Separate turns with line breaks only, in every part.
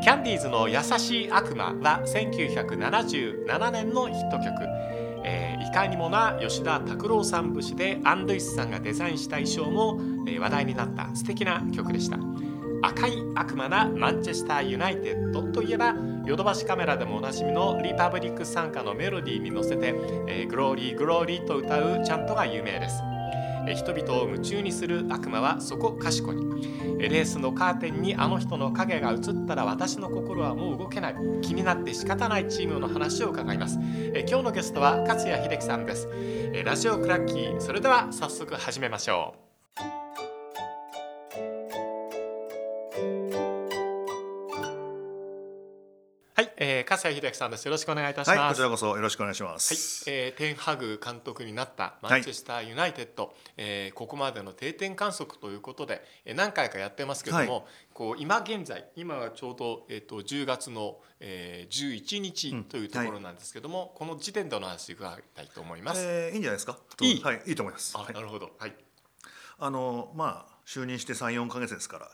キャンディーズの「優しい悪魔」は1977年のヒット曲、えーいかにもな吉田拓郎さん節でアン・ルイスさんがデザインした衣装も、え話題になった素敵な曲でした。赤い悪魔なマンチェスターユナイテッドといえばヨドバシカメラでもおなじみのリパブリック参加のメロディーに乗せて、えーグローリーグローリーと歌うチャントが有名です。人々を夢中にする悪魔はそこかしこに。レースのカーテンにあの人の影が映ったら私の心はもう動けない。気になって仕方ないチームの話を伺います。え今日のゲストは勝谷秀樹さんです。えラジオクラッキー。それでは早速始めましょう。笠谷秀樹さんです。よろしくお願いいたします。
はい、こちらこそよろしくお願いしま
はい
す。、
えー、テンハグ監督になったマンチェスターユナイテッド、えーここまでの定点観測ということで、えー何回かやってますけども、
は
こう今現在今はちょうど、えー、と10月の、えー、11日というところなんですけども、この時点での話伺いたいと思います。
えーいいんじゃないですか？
いい？
はい、いいと思います。
あ
はい
なるほど、はい、
あのまあ就任して三四ヶ月ですから。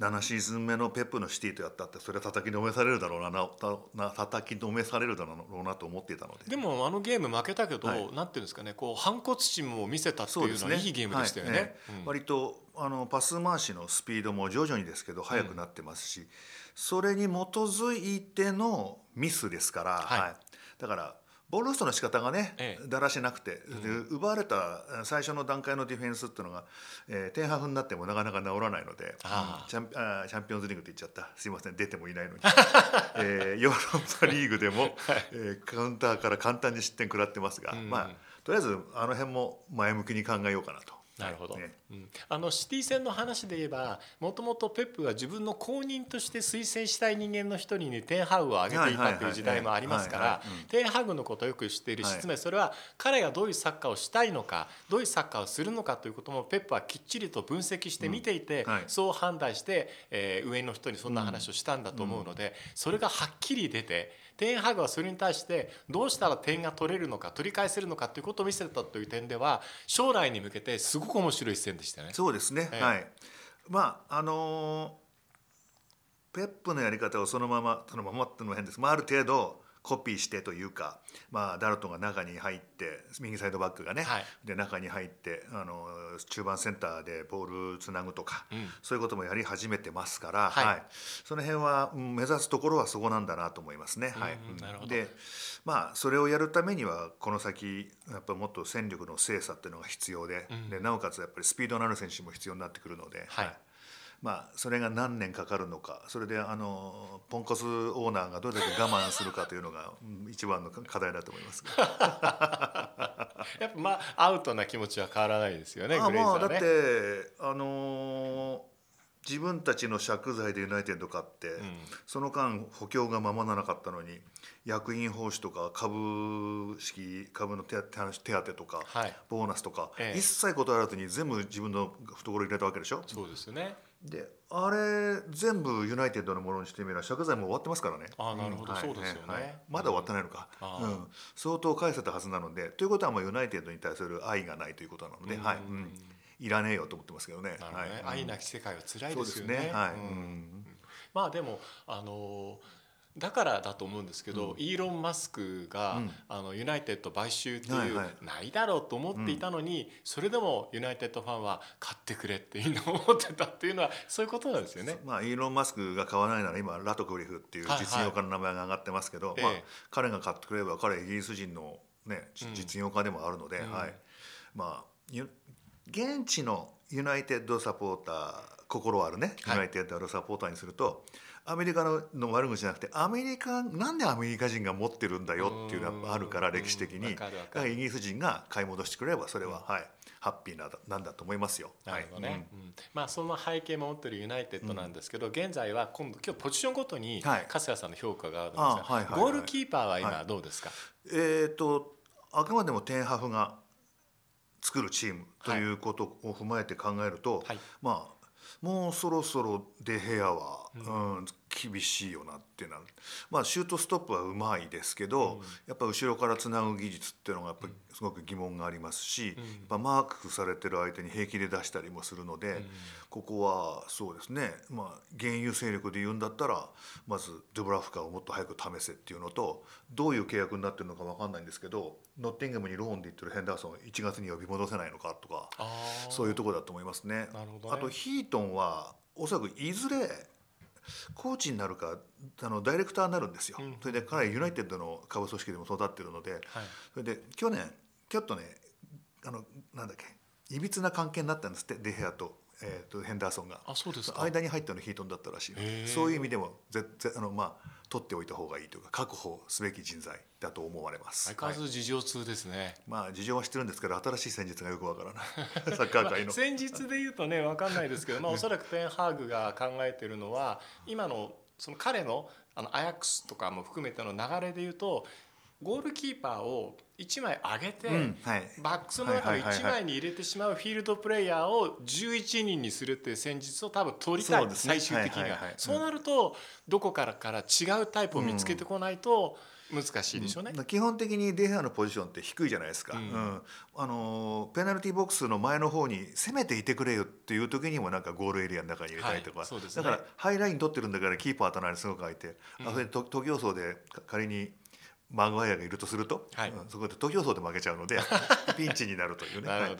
7シーズン目のペップのシティとやったってそれは叩きのめされるだろうななな叩きのめされるだろうなと思っていたので。
でもあのゲーム負けたけど、
はい。
なんていうんですかねこう反骨心も見せたっていうのはいいゲームでしたよね。
はい。ええ。
うん。
割とあのパス回しのスピードも徐々にですけど速くなってますし、それに基づいてのミスですから、
はい。
だからボールロストの仕方がね、
ええ。
だらしなくて、で奪われた最初の段階のディフェンスっていうのが、えー、点ハフになってもなかなか治らないのでチャンあーチャンピオンズリーグって言っちゃった。すいません出てもいないのに、えーヨーロッパリーグでも、えーカウンターから簡単に失点食らってますが、
うん。
まあとりあえずあの辺も前向きに考えようかなと。
なるほど、
ね。
うんあのシティ戦の話で言えばもともとペップが自分の後任として推薦したい人間の一人にテンハグを挙げていたという時代もありますからテンハグのことをよく知っている失明、それは彼がどういうサッカーをしたいのかどういうサッカーをするのかということもペップはきっちりと分析して見ていて、
うん。はい。
そう判断して、えー上の人にそんな話をしたんだと思うので、それがはっきり出てテンハグはそれに対してどうしたら点が取れるのか取り返せるのかということを見せたという点では将来に向けてすごく面白い一戦でしたね。
そうですね、
ええ。
はい。まああのーペップのやり方をそのままそのままっていうのも変です、まあ、ある程度コピーしてというか、まあ、ダルトンが中に入って右サイドバックがね、
はい。
で中に入ってあの中盤センターでボールつなぐとか、
うん。
そういうこともやり始めてますから、
はい。
その辺は、うん目指すところはそこなんだなと思いますね。はい。
うん
でまあそれをやるためにはこの先やっぱもっと戦力の精査っていうのが必要で,、
うん。
でなおかつやっぱりスピードのある選手も必要になってくるので、
はい
まあそれが何年かかるのかそれであのポンコツオーナーがどれだけ我慢するかというのが、うん一番の課題だと思いますが。
やっぱまあアウトな気持ちは変わらないですよね。
あ
グレイザーね。
まあだってあのー自分たちの借財でユナイテッド買って、
うん
その間補強がままならなかったのに役員報酬とか株式株の手当とか、
はい
ボーナスとか、
ええ
一切断らずに全部自分の懐入れたわけでしょ？
そうですよね。
であれ全部ユナイテッドのものにしてみれば借財も終わってますからね。
あなるほど。
はい
そうですよね。
はいまだ終わってないのか、
ああ
うん、相当返せたはずなのでということはもうユナイテッドに対する愛がないということなので、
うん
はいうん、いらねえよと思ってますけどね。
ね。
はい。
愛なき世界は辛い
そうです
よね。
ね。はい。
う
うん。ん
まあでもあのだからだと思うんですけど、
うん。
イーロン・マスクが、
うん。
あのユナイテッド買収っていう、
はいはい。
ないだろうと思っていたのに、それでもユナイテッドファンは買ってくれっていうのを思ってたっていうのはそういうことなんですよね。
まあイーロン・マスクが買わないなら今ラトクリフっていう
はいはい
実業家の名前が上がってますけど、まあ
ええ
彼が買ってくれれば彼イギリス人のね実業家でもあるので、
うん。
はい。まあゆ現地のユナイテッドサポーター心あるね
はい。
ユナイテッドサポーターにすると。アメリカのの悪口じゃなくてアメリカなんでアメリカ人が持ってるんだよっていうのがあるから
うん
歴史的にだからイギリス人が買い戻してくれればそれは、はいハッピーななんだと思いますよ。
なるほどね、
はい。
うん。まあその背景も持ってるユナイテッドなんですけど、現在は今度今日ポジションごとに
はい。
粕谷さんの評価があるんですが、
あはい
ゴールキーパーは
は
今どうですか、
えー、とあくまでもテンハフが作るチームということを踏まえて考えると、
はい。
まあもうそろそろデヘアは、
う
うん厳しいよなっていうのはまあシュートストップはうまいですけど、
うん。
やっぱ後ろからつなぐ技術っていうのがやっぱりすごく疑問がありますし、
うん。
やっぱマークされてる相手に平気で出したりもするので、
うん。
ここはそうですねまあ現有勢力で言うんだったらまずドゥブラフカをもっと早く試せっていうのとどういう契約になってるのか分かんないんですけどノッティンガムにローンで行ってるヘンダーソンを1月に呼び戻せないのかとかそういうところだと思いますね。
ね。
あとヒートンはおそらくいずれコーチになるかあのダイレクターになるんですよ。
うん。
それで彼はユナイテッドの下部組織でも育ってるので
はい。
それで去年ちょっとねあのなんだっけいびつな関係になったんですってデヘアと,、えー、とヘンダーソンが。
あそうですか。
間に入ったのヒートンだったらしいそういう意味でもぜぜあの、まあ、取っておいた方がいいというか確保すべき人材だと思われます。
相変わら
はい
ず事情通ですね、
まあ事情は知ってるんですけど新しい戦術がよくわからない。サッカー界の。
まあ戦術で言うとね分かんないですけど、まあ、おそらくテンハーグが考えてるのは今のその彼のあのアヤックスとかも含めての流れで言うとゴールキーパーを1枚上げて、
うんはい。
バックスの中の1枚に入れてしまうフィールドプレイヤーを11人にするっていう戦術を多分取りたい、
ね。
最終的には、
はいはいはい
そうなるとどこからから違うタイプを見つけてこないと難しいでしょうね。
うん。基本的にデヘアのポジションって低いじゃないですか、
う
うん。んあのーペナルティーボックスの前の方に攻めていてくれよっていう時にもなんかゴールエリアの中に入れたりとか、
はいね。
だからハイライン取ってるんだからキーパーとなりすごく空いて、
うん。
あそれ徒競走でか仮にマグワイアがいるとすると、
はい。
うんそこで徒競走で負けちゃうので ピンチになるというね。はい。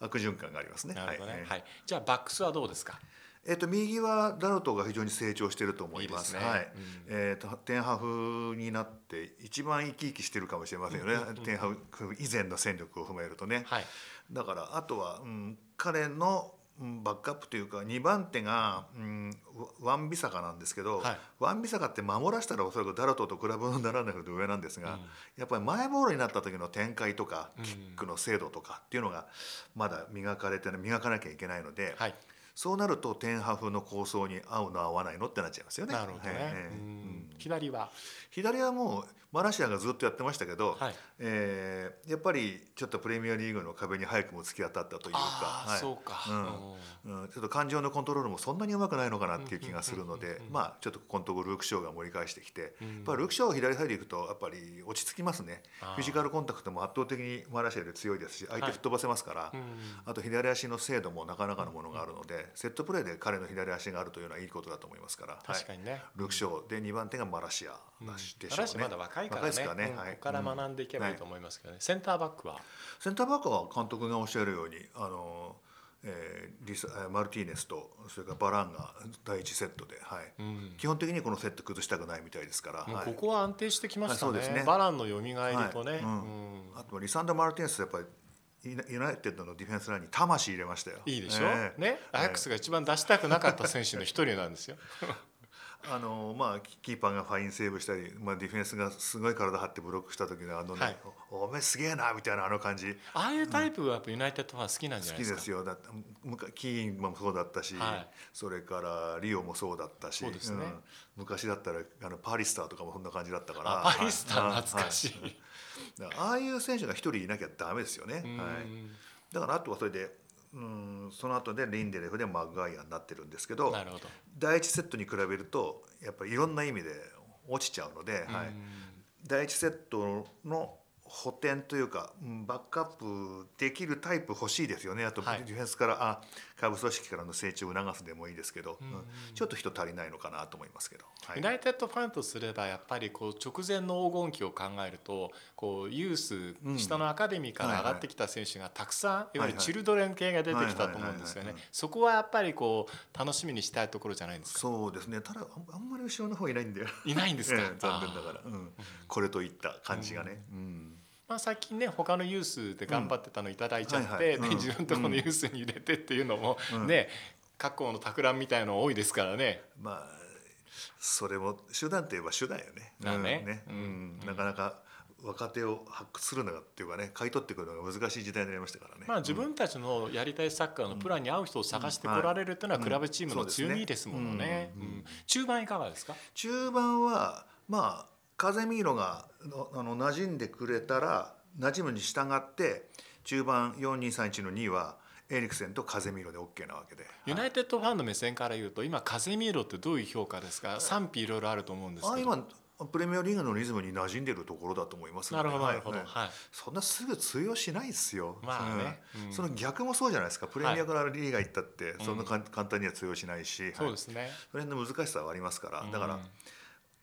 悪循環がありますね。はい。
はい。じゃあバックスはどうですか？
えっと右はダルトが非常に成長していると思います。
いいですね。
はい。
うん。
えっとテンハフになって一番生き生きしてるかもしれませんよね。
うん
テンハフ以前の戦力を踏まえるとね。
はい。
だからあとは、うん、彼のうんバックアップというか2番手が、うん、ワワンビサカなんですけど、
はい。
ワンビサカって守らせたらおそらくダルトと比べ物にならないほど上なんですが、
うん。
やっぱり前ボールになった時の展開とか
うん。
キックの精度とかっていうのがまだ磨かれてない磨かなきゃいけないので、
はい。
そうなるとテンハフの構想に合うの合わないのってなっちゃいますよね。
なるほどね、左は？
左はもうマラシアがずっとやってましたけど、
はい。
えーやっぱりちょっとプレミアリーグの壁に早くも突き当たったというか、はい。
そうか、
うん。うん、ちょっと感情のコントロールもそんなにうまくないのかなっていう気がするのでまあちょっとここのところルーク・ショーが盛り返してきて、
うん。
やっぱりルーク・ショーが左サイド行くとやっぱり落ち着きますね。フィジカルコンタクトも圧倒的にマラシアより強いですし相手
はい
吹っ飛ばせますから、
うん
あと左足の精度もなかなかのものがあるので、セットプレーで彼の左足があるというのはいいことだと思いますから、はい、
確かにね、
ルーク・ショーで2番手がマラシア
うん。
でしょうね。
若いからね。
からね。はい。
から学んでいけばいいと思いますけどね、センターバックは？
センターバックは監督がおっしゃるようにあの、えーリサンえーマルティーネスとそれからバランが第一セットで、はい。
うん。
基本的にこのセット崩したくないみたいですから、はい。
ここは安定してきましたね,、
はいそうですね。
バランの蘇りとね、
はい。うん。
うん。
あとはリサンドロ・マルティネスやっぱりユナイテッドのディフェンスラインに魂入れましたよ。
いいでしょ、
ええ。
ね。アヤックスが一番出したくなかった選手の一人なんですよ。
あのまあキキーパーがファインセーブしたり、まあ、ディフェンスがすごい体張ってブロックした時のあのね、
はい。
おおめえすげえなみたいなあの感じ。
ああいうタイプはやっぱユナイテッドファン好きなんじゃ
好
ないですか？
きですよ。だキーンもそうだったし、
はい。
それからリオもそうだったし
そうですね。
ん。昔だったらあのパリスターとかもそんな感じだったから。
あパリスター
はい
懐かしい。
はい。ああいう選手が一人いなきゃダメですよね、
うん。
はい、だからあとはそれでうんその後でリンデレフでマグガイアになってるんですけど
なるほど。
第一セットに比べるとやっぱりいろんな意味で落ちちゃうので、はい。
うん
第一セットの補填というかうんバックアップできるタイプ欲しいですよね。あとデ
はい。
ィフェンスから、あ下部組織からの成長を促すでもいいですけど、
うん
うん。ちょっと人足りないのかなと思いますけど、はい。
ユナイテッドファンとすればやっぱりこう直前の黄金期を考えるとこうユース
うん
下のアカデミーから上がってきた選手がたくさんいわゆるチルドレン系が出てきたと思うんですよね。そこはやっぱりこう楽しみにしたいところじゃないですか。
そうですね。ただあんまり後ろの方いないんだよ
いないんですか？
ええ残念ながら、うん、これといった感じがね、うん
まあ最近ね他のユースで頑張ってたのいただいちゃって、自分のところのユースに入れてっていうのも
うん
ね、各校の企みみたいの多いですからね。
まあそれも手段といえば手段よね。
まあね
うん
うん
なかなか若手を発掘するのがっていうかね買い取ってくるのが難しい時代になりましたからね。
まあ自分たちのやりたいサッカーのプランに合う人を探してこられるっていうのはクラブチームの強みですものね。中盤いかがですか？
中盤はまあ風見色がのあの馴染んでくれたら馴染むに従って中盤4231の2はエリクセンと風見色で OK なわけで。
ユナイテッドファンの目線から言うと今風見色ってどういう評価ですか？賛否いろいろあると思うんですけど。
あ今プレミアリーグのリズムに馴染んでるところだと思います
なるほどなるほど、
はい
はい。
そんなすぐ通用しないですよ。
まあね。うん。
うん。その逆もそうじゃないですか。プレミアからリーガ行ったって、そんなかん簡単には通用しないし、はい。
そうですね、
それの難しさはありますから。だから、
うん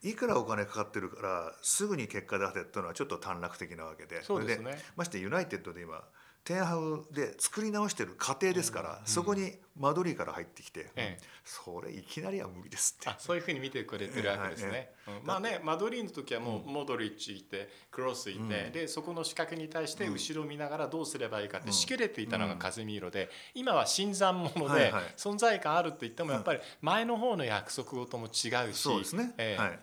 いくらお金かかってるからすぐに結果出せっていうのはちょっと短絡的なわけで。
そうですね。
れましてユナイテッドで今。テンハウで作り直してる過程ですから、そこにマドリーから入ってきて、
ええ。
それいきなりは無理ですって。
あそういうふうに見てくれてるわけですね。うん。まあねマドリーの時はもうモドリッチいてクロスいて、でそこの仕掛けに対して後ろを見ながらどうすればいいかって仕切れていたのがカゼミーロで今は新参者で
はいはい。
存在感あると言ってもやっぱり前の方の約束事も違うし
そうですね、
ええ。
はい、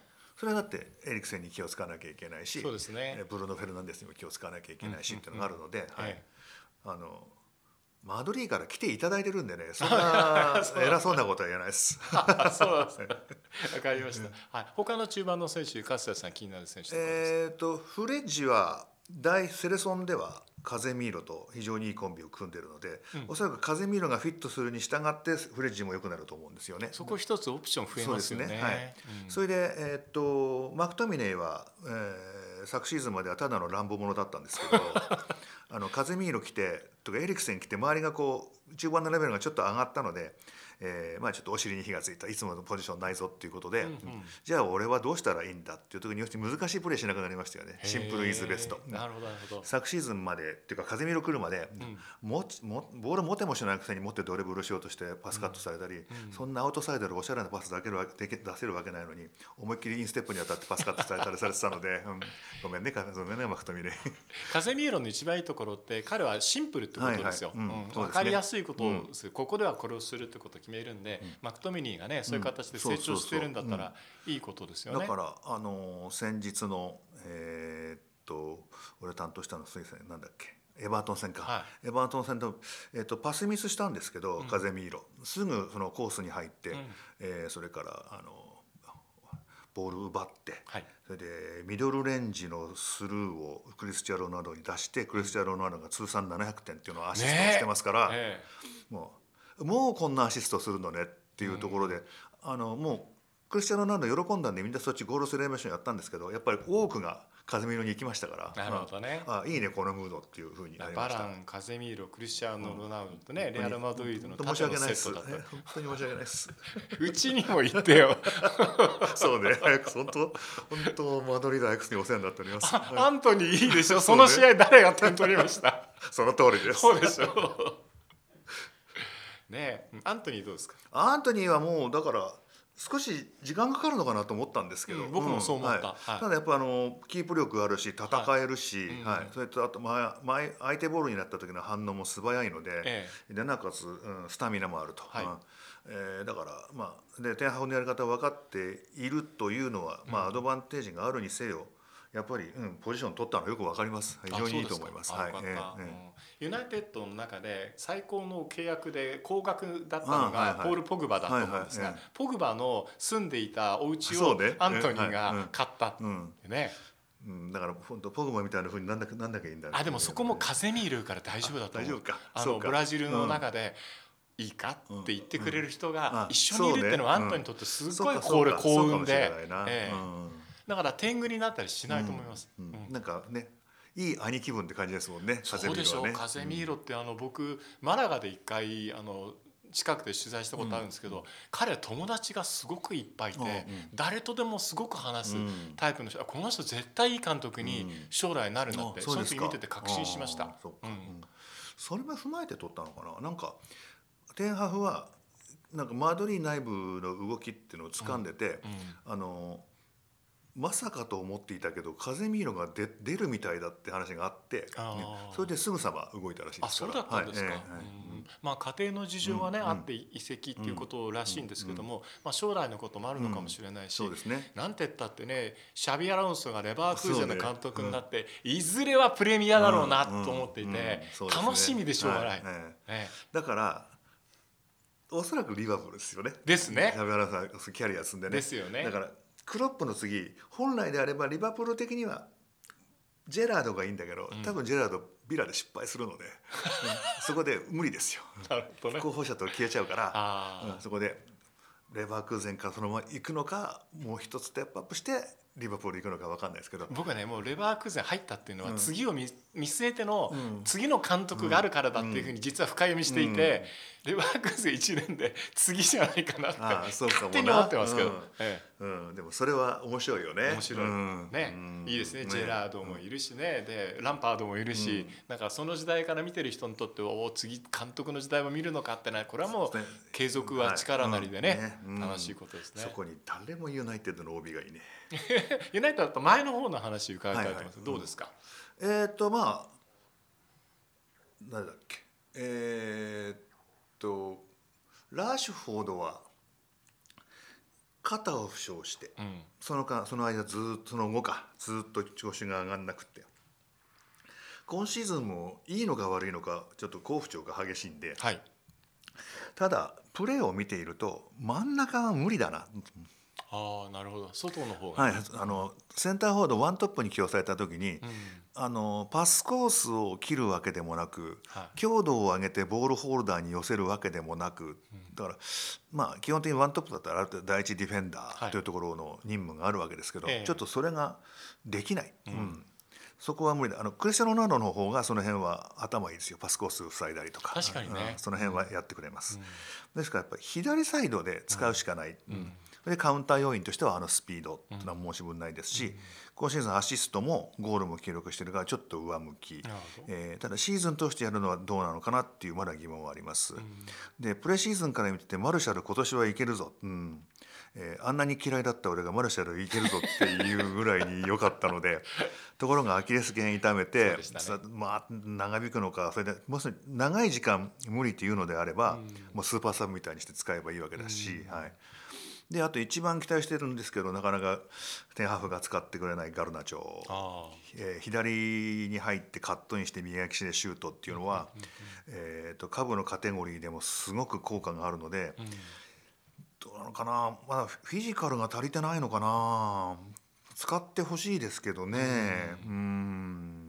それはだってエリクセンに気を使わなきゃいけないし
そうですね
えブルーノ・フェルナンデスにも気を使わなきゃいけないし、
うん
っていうのがあるので、はい
ええ
あのマドリーから来ていただいてるんでね そんな偉そうなことは言えないです。
あ そうですね。わかりました。はい。他の中盤の選手、勝田さん気になる選手
えー、とフレッジは大セレソンではカゼミーロと非常にいいコンビを組んでるので、
うん
おそらくカゼミーロがフィットするに従ってフレッジも良くなると思うんですよね。
そこ一つオプション増えますよね。
すねはい
うん
それで、えーっとマクトミネーは、えー昨シーズンまではただの乱暴者だったんですけど あのカゼミーロ来てとかエリクセン来て周りがこう中盤のレベルがちょっと上がったので、えーまあ、ちょっとお尻に火がついたいつものポジションないぞっていうことで、
うんうん。
じゃあ俺はどうしたらいいんだっていう時に難しいプレーしなくなりましたよね。シンプルイズベスト。
なるほどなるほど。
昨シーズンまでっていうか風見ろ来るまで、もちもボール持てもしないくせに持ってドリブルしようとしてパスカットされたり、そんなアウトサイドでおしゃれなパスだけでき出せるわけないのに思いっきりインステップに当たってパスカットされたりされてたので、うん。ごめんねかごめんねマクトミネ
カゼミーロの一番いいところって彼はシンプルってことですよ。
はいはい。うん。ね。
わかりやすいことをする、ここではこれをするってことを決めるんで、マクトミニーがねそういう形で成長してるんだったらいいことですよね。
だからあのー先日のえーっと俺担当したのすいませんなんだっけ？エバートン戦か、
は
エバートン戦と,、えーっとパスミスしたんですけど、カゼミーロ。すぐそのコースに入って、
うん。
えーそれからあのボール奪って、
はい。
それでミドルレンジのスルーをクリスチャン・ロナウドに出してクリスチャン・ロナウドが通算700点っていうのをアシストしてますから、
え。
もうもうこんなアシストするのねっていうところで、あのもうクリスチャン・ロナウド喜んだんでみんなそっちゴールセレブレーションやったんですけどやっぱり多くが風見色に行きましたから
なるほどね
ああいいねこのムードっていうふうに
え
なりました
バラ。ン、カゼミーロ、クリスチャーノ・ロナウドとね、レアル・マドリードの
申し訳ないです。本当に申し訳ないです。
うちにも言ってよ。
そうね、アヤックス本当本当マドリードアヤックスにお世話になっております。
アントニーいいでしょ？その試合誰が点取りました？
その通りです。
そうでしょ。ねえ、アントニーどうですか？
アントニーはもうだから少し時間かかるのかなと思ったんですけど、
うん僕もそう思った。
はい。
はい。
ただやっぱあのキープ力あるし戦えるし、
うん
はい。それとあと前前相手ボールになった時の反応も素早いので、
え
でなおかつ、うん、スタミナもあると、
はい。
うん。えーだからまあでテンハグのやり方分かっているというのは、まあアドバンテージがあるにせよやっぱり、うん、ポジション取ったのはよく分かります。非常にいいと思います。はいええええ。
うん。ユナイテッドの中で最高の契約で高額だったのがポール・ポグバだと思うんですがポグバの住んでいたお家をアントニーが買ったって
うん。
ね
うん、だから本当ポグマみたいなふうになんだかなんだかいいんだ
あでもそこも風見るから大丈夫だと思う。
あ大丈夫か。
あのブラジルの中でいいかって言ってくれる人
うん。
が
うん。
一緒にいるっていうのはアントニーにとってすごいこれ幸運でええ。
うん
だから天狗になったりしないと思います。
うん
うん。
なんかねいい兄貴分って感じですもんね。
そうでしょう、
風
カゼミーロってあの僕マラガで一回あの近くで取材したことあるんですけど、彼は友達がすごくいっぱいいて、
うんうん。
誰とでもすごく話す
うん。
タイプの人、あこの人絶対いい監督に将来なるなって、
あ
その時見てて確信しました。
それも踏まえて取ったのかな？なんかテンハフはなんかマドリー内部の動きっていうのを掴んでて、あのまさかと思っていたけど風見色が出出るみたいだって話があって、
あー。
ねそれですぐさま動いたらしいで
あそう
すから
だったんですか、
はいええはい
うん。まあ家庭の事情はね、
うん
あって移籍っていうことらしいんですけども、まあ、将来のこともあるのかもしれないし、
そうですね。
なんて言ったってねシャビア・ラウンソがレバークーゼンの
そうね
監督になって、いずれはプレミアだろうなと思っていて、楽しみでしょうがない。
はいだからおそらくリバプールですよね。
えですね。
キャリア積んでね。
ですよね。
だからクロップの次本来であればリバプール的にはジェラードがいいんだけど、
うん。
多分ジェラードビラで失敗するので、うんそこで無理ですよ。
ね。
候補者と消えちゃうから、うんそこでレバークーゼンからそのまま行くのかもう一つステップアップしてリバプール行くのか分かんないですけど。
僕はねもうレバークーゼン入ったっていうのは
うん。
次を見見据えての
うん。
次の監督があるからだっていうふうに実は深読みしていて、レバークーゼン1年で次じゃないかなって勝手に思ってますけど、
うん。
え
うん、でもそれは面白いよね。
え面白い、
うん
ね、
うん。
いいですね。ジェラードもいるしね。でランパードもいるし、なんかその時代から見てる人にとってはお次監督の時代も見るのかってねこれはもう継続は力なりでね,、
はいうん。ねうん。
楽しいことですね。
そ。こに誰もユナイテッドの OB がいいね
ユナイテッドだと前の方の話伺いたいと思います、
はいはい。
どうですか、
えっ、とまあ誰だっけ？えっ、とラッシュフォードは肩を負傷して
うん。
その間その間ずーっとその後かずーっと調子が上がんなくって。今シーズンもいいのか悪いのかちょっと好不調が激しいんで
はい。
ただプレーを見ていると真ん中は無理だな
ああなるほど。外の方が、
はい、あのセンターフォワードワントップに起用された時に、
うん。
あのパスコースを切るわけでもなく、
はい。
強度を上げてボールホルダーに寄せるわけでもなく、だからまあ基本的にワントップだったら第一ディフェンダ
はい。
ーというところの任務があるわけですけど、
ええ。
ちょっとそれができない、うん。そこは無理だ。あのクリスチャン・ロナウドの方がその辺は頭いいですよ。パスコース塞いだりとか。
確かにね。
うん。その辺はやってくれます、ですからやっぱり左サイドで使うしかない、
ん
でカウンター要因としてはあのスピードっていうのは申し分ないですし、今シーズンアシストもゴールも記録してるからちょっと上向き、えーただシーズン通してやるのはどうなのかなっていうまだ疑問はあります。でプレシーズンから見ててマルシャル今年はいけるぞ、うん。えーあんなに嫌いだった俺がマルシャルいけるぞっていうぐらいに良かったので ところがアキレス腱痛めて
ね。
さまあ長引くのかそれでもし長い時間無理っていうのであれば、もうスーパーサブみたいにして使えばいいわけだし、はい。であと一番期待してるんですけどなかなかテンハーフが使ってくれないガルナチョ。
あ
えー左に入ってカットインして右足でシュートっていうのは、えー、と下部のカテゴリーでもすごく効果があるので、
あ、うん
どうなのかな。まだフィジカルが足りてないのかな。使ってほしいですけどね。うん。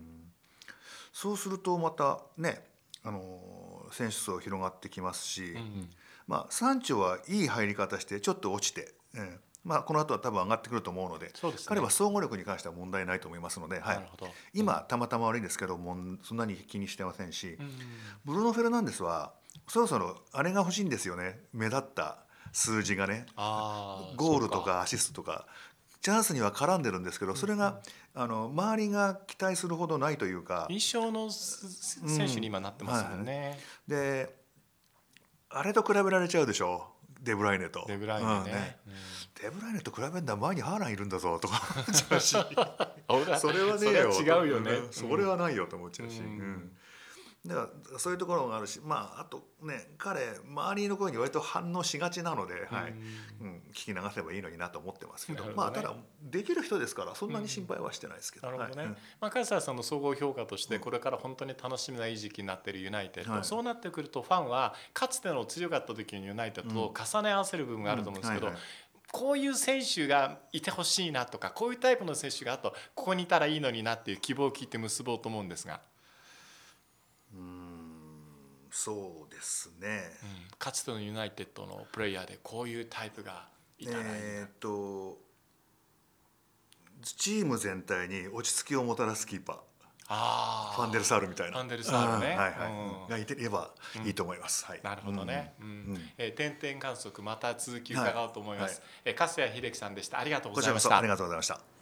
そうするとまたねあの選手層広がってきますし、
うん
まあサンチョはいい入り方してちょっと落ちて、ええまあ、この後は多分上がってくると思うので
そうですね。
彼は総合力に関しては問題ないと思いますので、はい。今たまたま悪いですけどもうそんなに気にしてませんし、
うん。
ブルーノ・フェルナンデスはそろそろあれが欲しいんですよね。目立った数字がね。ゴールとかアシストとか。チャンスには絡んでるんですけどそれが、あの周りが期待するほどないというか。
印象のす選手に今なってますもんね、
であれと比べられちゃうでしょ？デブライネと。
デブライネ
うん
ね。
デブライネと比べるんだ前にハーランいるんだぞとか。思っちゃうし
うん
それはね
それは違うよね。
ん。それはないよと思っちゃうし、
うん。
うんだからそういうところがあるしまああとね彼周りの声に割と反応しがちなので、はい。うん、聞き流せばいいのになと思ってますけど
ね。
まあただできる人ですからそんなに心配はしてないですけど、
なるほどね、
はい。
まあ、カズサさんの総合評価としてこれから本当に楽しみないい時期になっているユナイテッド、
はい。
そうなってくるとファンはかつての強かった時のユナイテッドと重ね合わせる部分があると思うんですけど、こういう選手がいてほしいなとかこういうタイプの選手があとここにいたらいいのになっていう希望を聞いて結ぼうと思うんですが、
そうですね。
うん。かつてのユナイテッドのプレイヤーでこういうタイプがいたらいいな、
えーっとチーム全体に落ち着きをもたらすキーパー。
あ
ファンデルサールみたいな。
ファンデルサールね。
あはいはい。
うん。
がいてればいいと思います、はい。
なるほどね。うん。
うん。
えー点々観測また続き伺おうと思います。
はい。
えー、粕谷秀樹さんでした。ありがとうございました。
そありがとうございました